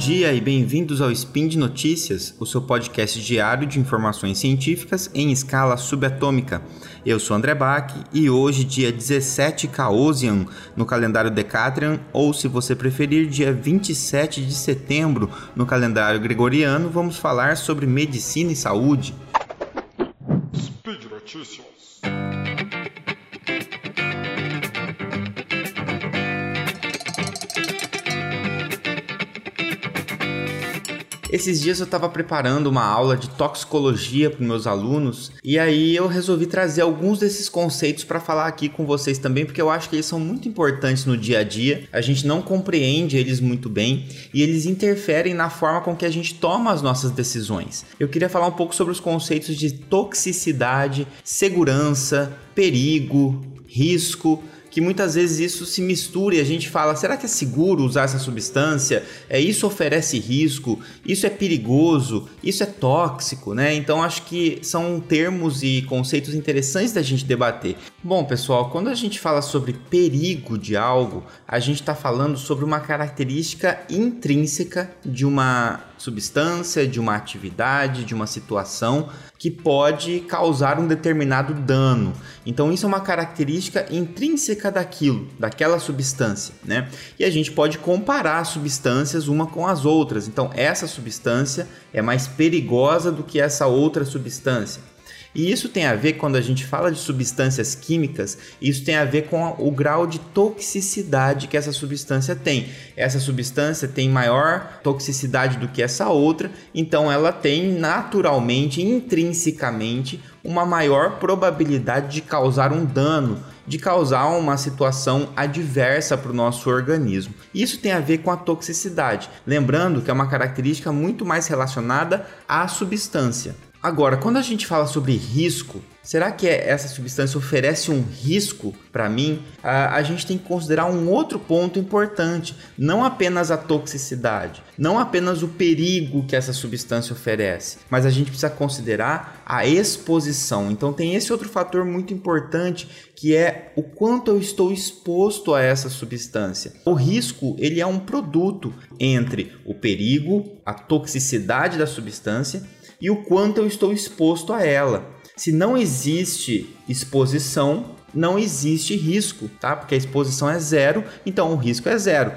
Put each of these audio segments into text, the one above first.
dia e bem-vindos ao Spin de Notícias, o seu podcast diário de informações científicas em escala subatômica. Eu sou André Bach e hoje, dia 17 Caosian, no calendário Decatrian, ou se você preferir, dia 27 de setembro, no calendário Gregoriano, vamos falar sobre medicina e saúde. Speed Notícias. Esses dias eu estava preparando uma aula de toxicologia para meus alunos e aí eu resolvi trazer alguns desses conceitos para falar aqui com vocês também, porque eu acho que eles são muito importantes no dia a dia. A gente não compreende eles muito bem e eles interferem na forma com que a gente toma as nossas decisões. Eu queria falar um pouco sobre os conceitos de toxicidade, segurança, perigo, risco que muitas vezes isso se mistura e a gente fala: será que é seguro usar essa substância? É isso oferece risco? Isso é perigoso? Isso é tóxico, né? Então acho que são termos e conceitos interessantes da gente debater. Bom, pessoal, quando a gente fala sobre perigo de algo, a gente está falando sobre uma característica intrínseca de uma substância, de uma atividade, de uma situação que pode causar um determinado dano. Então isso é uma característica intrínseca daquilo, daquela substância, né? E a gente pode comparar substâncias uma com as outras. Então essa substância é mais perigosa do que essa outra substância. E isso tem a ver, quando a gente fala de substâncias químicas, isso tem a ver com o grau de toxicidade que essa substância tem. Essa substância tem maior toxicidade do que essa outra, então ela tem naturalmente, intrinsecamente, uma maior probabilidade de causar um dano, de causar uma situação adversa para o nosso organismo. Isso tem a ver com a toxicidade, lembrando que é uma característica muito mais relacionada à substância. Agora, quando a gente fala sobre risco, será que é, essa substância oferece um risco para mim? A, gente tem que considerar um outro ponto importante, não apenas a toxicidade, não apenas o perigo que essa substância oferece, mas a gente precisa considerar a exposição. Então tem esse outro fator muito importante que é o quanto eu estou exposto a essa substância. O risco, ele é um produto entre o perigo, a toxicidade da substância e o quanto eu estou exposto a ela. Se não existe exposição, não existe risco, tá? Porque a exposição é zero, então o risco é zero.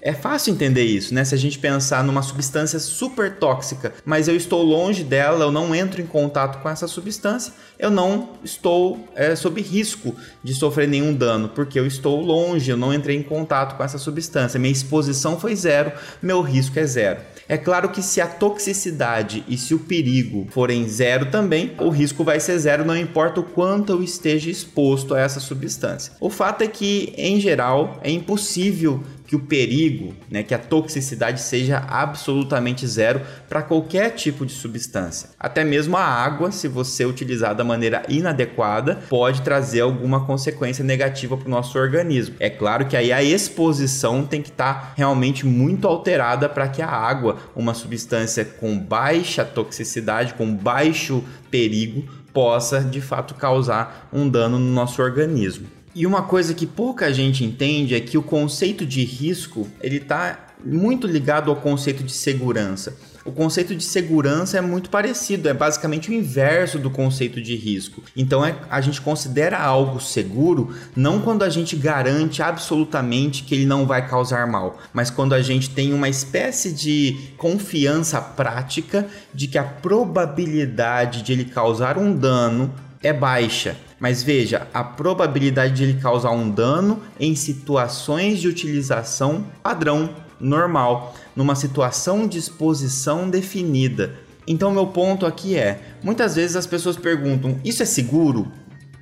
É fácil entender isso, né? Se a gente pensar numa substância super tóxica, mas eu estou longe dela, eu não entro em contato com essa substância, eu não estou é, sob risco de sofrer nenhum dano, porque eu estou longe, eu não entrei em contato com essa substância. Minha exposição foi zero, meu risco é zero. É claro que se a toxicidade e se o perigo forem zero também, o risco vai ser zero, não importa o quanto eu esteja exposto a essa substância. O fato é que, em geral, é impossível que o perigo, né, que a toxicidade seja absolutamente zero para qualquer tipo de substância. Até mesmo a água, se você utilizar da maneira inadequada, pode trazer alguma consequência negativa para o nosso organismo. É claro que aí a exposição tem que estar tá realmente muito alterada para que a água, uma substância com baixa toxicidade, com baixo perigo, possa de fato causar um dano no nosso organismo. E uma coisa que pouca gente entende é que o conceito de risco ele está muito ligado ao conceito de segurança. O conceito de segurança é muito parecido, é basicamente o inverso do conceito de risco. Então é, a gente considera algo seguro não quando a gente garante absolutamente que ele não vai causar mal, mas quando a gente tem uma espécie de confiança prática de que a probabilidade de ele causar um dano é baixa. Mas veja, a probabilidade de ele causar um dano em situações de utilização padrão, normal, numa situação de exposição definida. Então, meu ponto aqui é: muitas vezes as pessoas perguntam, isso é seguro?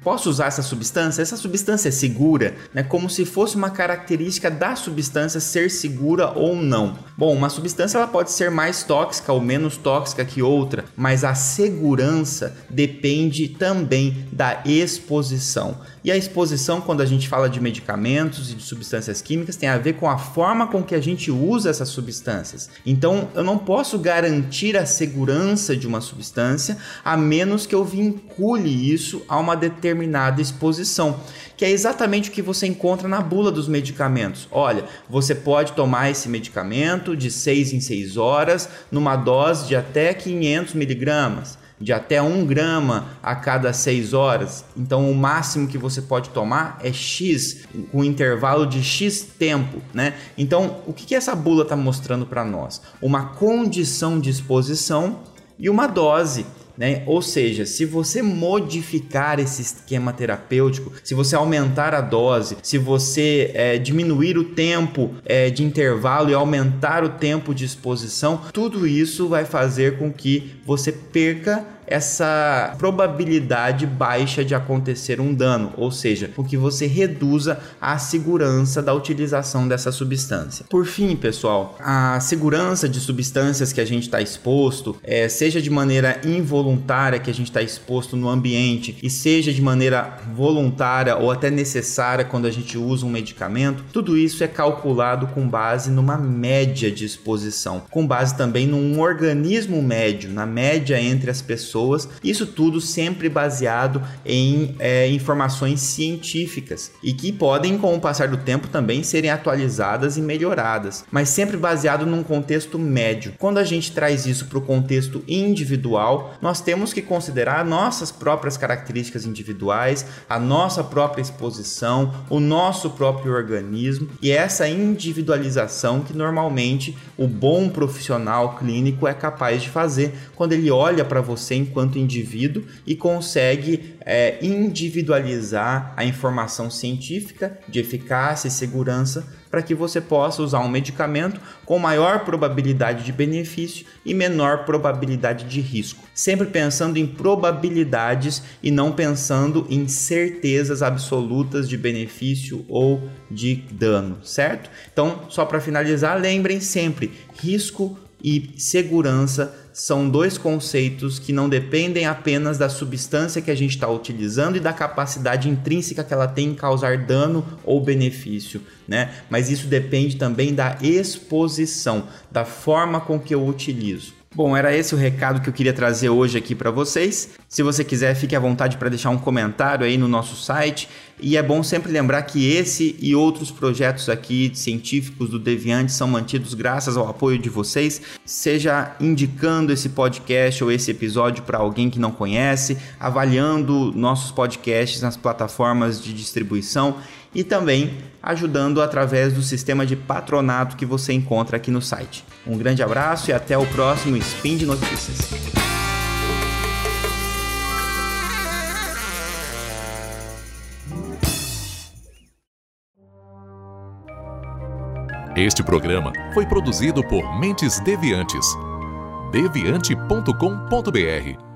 Posso usar essa substância? Essa substância é segura, né? Como se fosse uma característica da substância ser segura ou não. Bom, uma substância ela pode ser mais tóxica ou menos tóxica que outra, mas a segurança depende também da exposição. E a exposição, quando a gente fala de medicamentos e de substâncias químicas, tem a ver com a forma com que a gente usa essas substâncias. Então, eu não posso garantir a segurança de uma substância a menos que eu vincule isso a uma determinada determinada exposição, que é exatamente o que você encontra na bula dos medicamentos. Olha, você pode tomar esse medicamento de 6 em 6 horas, numa dose de até 500 miligramas de até 1 grama a cada 6 horas. Então, o máximo que você pode tomar é X, com intervalo de X tempo, né? Então, o que, que essa bula está mostrando para nós? Uma condição de exposição e uma dose. Né? Ou seja, se você modificar esse esquema terapêutico, se você aumentar a dose, se você é, diminuir o tempo é, de intervalo e aumentar o tempo de exposição, tudo isso vai fazer com que você perca essa probabilidade baixa de acontecer um dano, ou seja, o que você reduza a segurança da utilização dessa substância. Por fim, pessoal, a segurança de substâncias que a gente está exposto, é, seja de maneira involuntária que a gente está exposto no ambiente e seja de maneira voluntária ou até necessária quando a gente usa um medicamento, tudo isso é calculado com base numa média de exposição, com base também num organismo médio, na média entre as pessoas pessoas, isso tudo sempre baseado em é, informações científicas e que podem, com o passar do tempo, também serem atualizadas e melhoradas, mas sempre baseado num contexto médio. Quando a gente traz isso para o contexto individual, nós temos que considerar nossas próprias características individuais, a nossa própria exposição, o nosso próprio organismo e essa individualização que normalmente o bom profissional clínico é capaz de fazer quando ele olha para você enquanto indivíduo e consegue é, individualizar a informação científica de eficácia e segurança para que você possa usar um medicamento com maior probabilidade de benefício e menor probabilidade de risco. Sempre pensando em probabilidades e não pensando em certezas absolutas de benefício ou de dano, certo? Então, só para finalizar, lembrem sempre: risco e segurança são dois conceitos que não dependem apenas da substância que a gente está utilizando e da capacidade intrínseca que ela tem em causar dano ou benefício, né? Mas isso depende também da exposição, da forma com que eu utilizo. Bom, era esse o recado que eu queria trazer hoje aqui para vocês. Se você quiser, fique à vontade para deixar um comentário aí no nosso site. E é bom sempre lembrar que esse e outros projetos aqui científicos do Deviante são mantidos graças ao apoio de vocês, seja indicando esse podcast ou esse episódio para alguém que não conhece, avaliando nossos podcasts nas plataformas de distribuição e também ajudando através do sistema de patronato que você encontra aqui no site. Um grande abraço e até o próximo Spin de Notícias. Este programa foi produzido por Mentes Deviantes. deviante.com.br